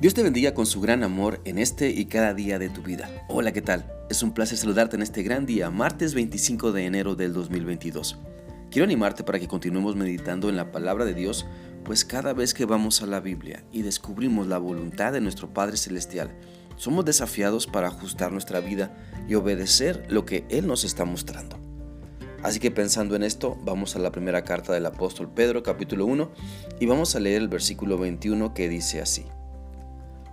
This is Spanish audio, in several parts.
Dios te bendiga con su gran amor en este y cada día de tu vida. Hola, ¿qué tal? Es un placer saludarte en este gran día, martes 25 de enero del 2022. Quiero animarte para que continuemos meditando en la palabra de Dios, pues cada vez que vamos a la Biblia y descubrimos la voluntad de nuestro Padre Celestial, somos desafiados para ajustar nuestra vida y obedecer lo que Él nos está mostrando. Así que pensando en esto, vamos a la primera carta del apóstol Pedro capítulo 1 y vamos a leer el versículo 21 que dice así.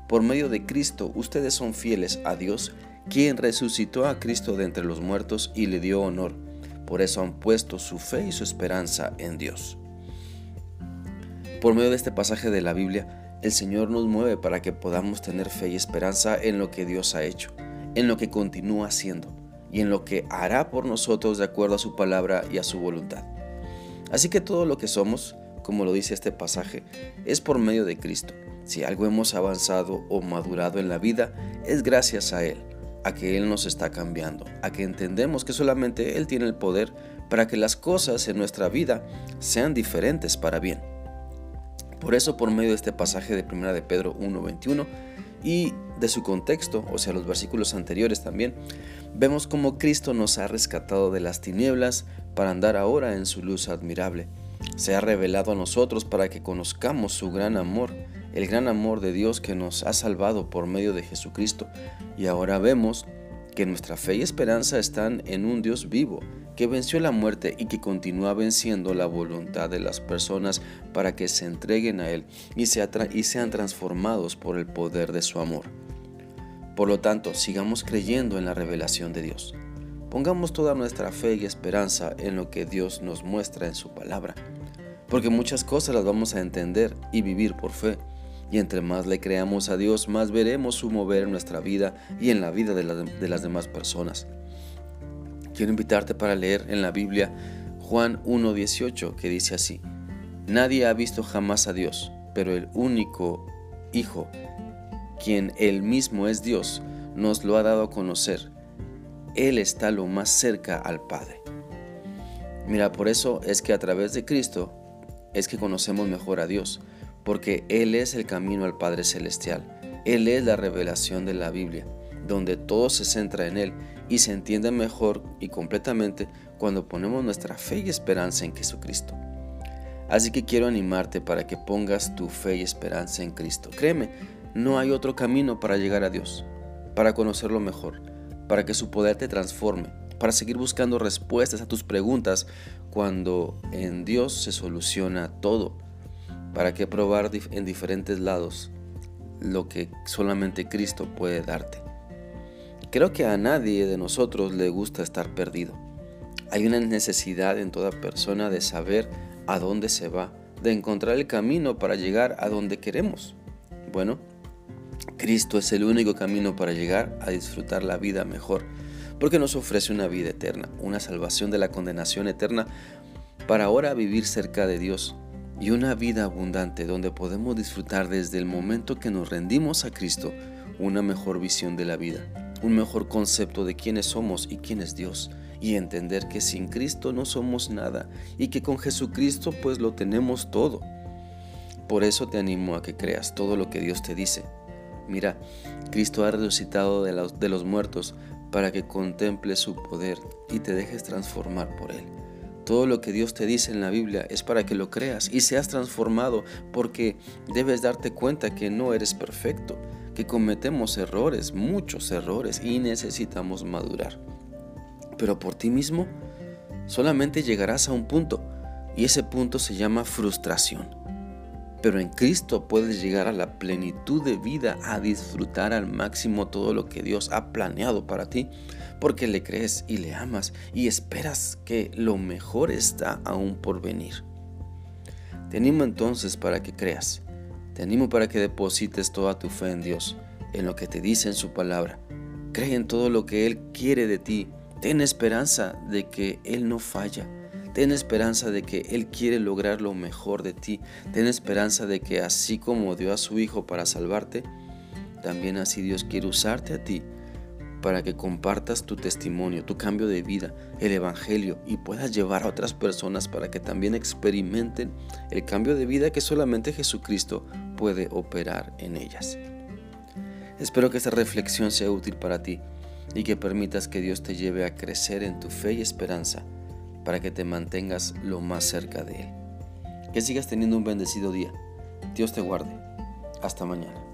Por medio de Cristo ustedes son fieles a Dios, quien resucitó a Cristo de entre los muertos y le dio honor. Por eso han puesto su fe y su esperanza en Dios. Por medio de este pasaje de la Biblia, el Señor nos mueve para que podamos tener fe y esperanza en lo que Dios ha hecho, en lo que continúa haciendo y en lo que hará por nosotros de acuerdo a su palabra y a su voluntad. Así que todo lo que somos, como lo dice este pasaje, es por medio de Cristo si algo hemos avanzado o madurado en la vida, es gracias a Él, a que Él nos está cambiando, a que entendemos que solamente Él tiene el poder para que las cosas en nuestra vida sean diferentes para bien. Por eso, por medio de este pasaje de 1 de Pedro 1.21 y de su contexto, o sea, los versículos anteriores también, vemos cómo Cristo nos ha rescatado de las tinieblas para andar ahora en su luz admirable. Se ha revelado a nosotros para que conozcamos su gran amor el gran amor de Dios que nos ha salvado por medio de Jesucristo y ahora vemos que nuestra fe y esperanza están en un Dios vivo, que venció la muerte y que continúa venciendo la voluntad de las personas para que se entreguen a Él y, sean transformados por el poder de su amor. Por lo tanto, sigamos creyendo en la revelación de Dios. Pongamos toda nuestra fe y esperanza en lo que Dios nos muestra en su palabra, porque muchas cosas las vamos a entender y vivir por fe y entre más le creamos a Dios, más veremos su mover en nuestra vida y en la vida de, las demás personas. Quiero invitarte para leer en la Biblia Juan 1.18 que dice así, Nadie ha visto jamás a Dios, pero el único Hijo, quien él mismo es Dios, nos lo ha dado a conocer. Él está lo más cerca al Padre. Mira, por eso es que a través de Cristo es que conocemos mejor a Dios, porque Él es el camino al Padre Celestial. Él es la revelación de la Biblia, donde todo se centra en Él y se entiende mejor y completamente cuando ponemos nuestra fe y esperanza en Jesucristo. Así que quiero animarte para que pongas tu fe y esperanza en Cristo. Créeme, no hay otro camino para llegar a Dios, para conocerlo mejor, para que su poder te transforme, para seguir buscando respuestas a tus preguntas cuando en Dios se soluciona todo ¿Para qué probar en diferentes lados lo que solamente Cristo puede darte? Creo que a nadie de nosotros le gusta estar perdido. Hay una necesidad en toda persona de saber a dónde se va, de encontrar el camino para llegar a donde queremos. Bueno, Cristo es el único camino para llegar a disfrutar la vida mejor, porque nos ofrece una vida eterna, una salvación de la condenación eterna, para ahora vivir cerca de Dios y una vida abundante donde podemos disfrutar desde el momento que nos rendimos a Cristo una mejor visión de la vida, un mejor concepto de quiénes somos y quién es Dios, y entender que sin Cristo no somos nada y que con Jesucristo pues lo tenemos todo. Por eso te animo a que creas todo lo que Dios te dice. Mira, Cristo ha resucitado de los, de los muertos para que contemples su poder y te dejes transformar por Él. Todo lo que Dios te dice en la Biblia es para que lo creas y seas transformado porque debes darte cuenta que no eres perfecto, que cometemos errores, muchos errores y necesitamos madurar. Pero por ti mismo solamente llegarás a un punto y ese punto se llama frustración. Pero en Cristo puedes llegar a la plenitud de vida, a disfrutar al máximo todo lo que Dios ha planeado para ti, porque le crees y le amas y esperas que lo mejor está aún por venir. Te animo entonces para que creas, te animo para que deposites toda tu fe en Dios, en lo que te dice en su palabra. Cree en todo lo que Él quiere de ti, ten esperanza de que Él no falla Ten esperanza de que Él quiere lograr lo mejor de ti. Ten esperanza de que así como dio a su Hijo para salvarte, también así Dios quiere usarte a ti para que compartas tu testimonio, tu cambio de vida, el Evangelio y puedas llevar a otras personas para que también experimenten el cambio de vida que solamente Jesucristo puede operar en ellas. Espero que esta reflexión sea útil para ti y que permitas que Dios te lleve a crecer en tu fe y esperanza para que te mantengas lo más cerca de Él. Que sigas teniendo un bendecido día. Dios te guarde. Hasta mañana.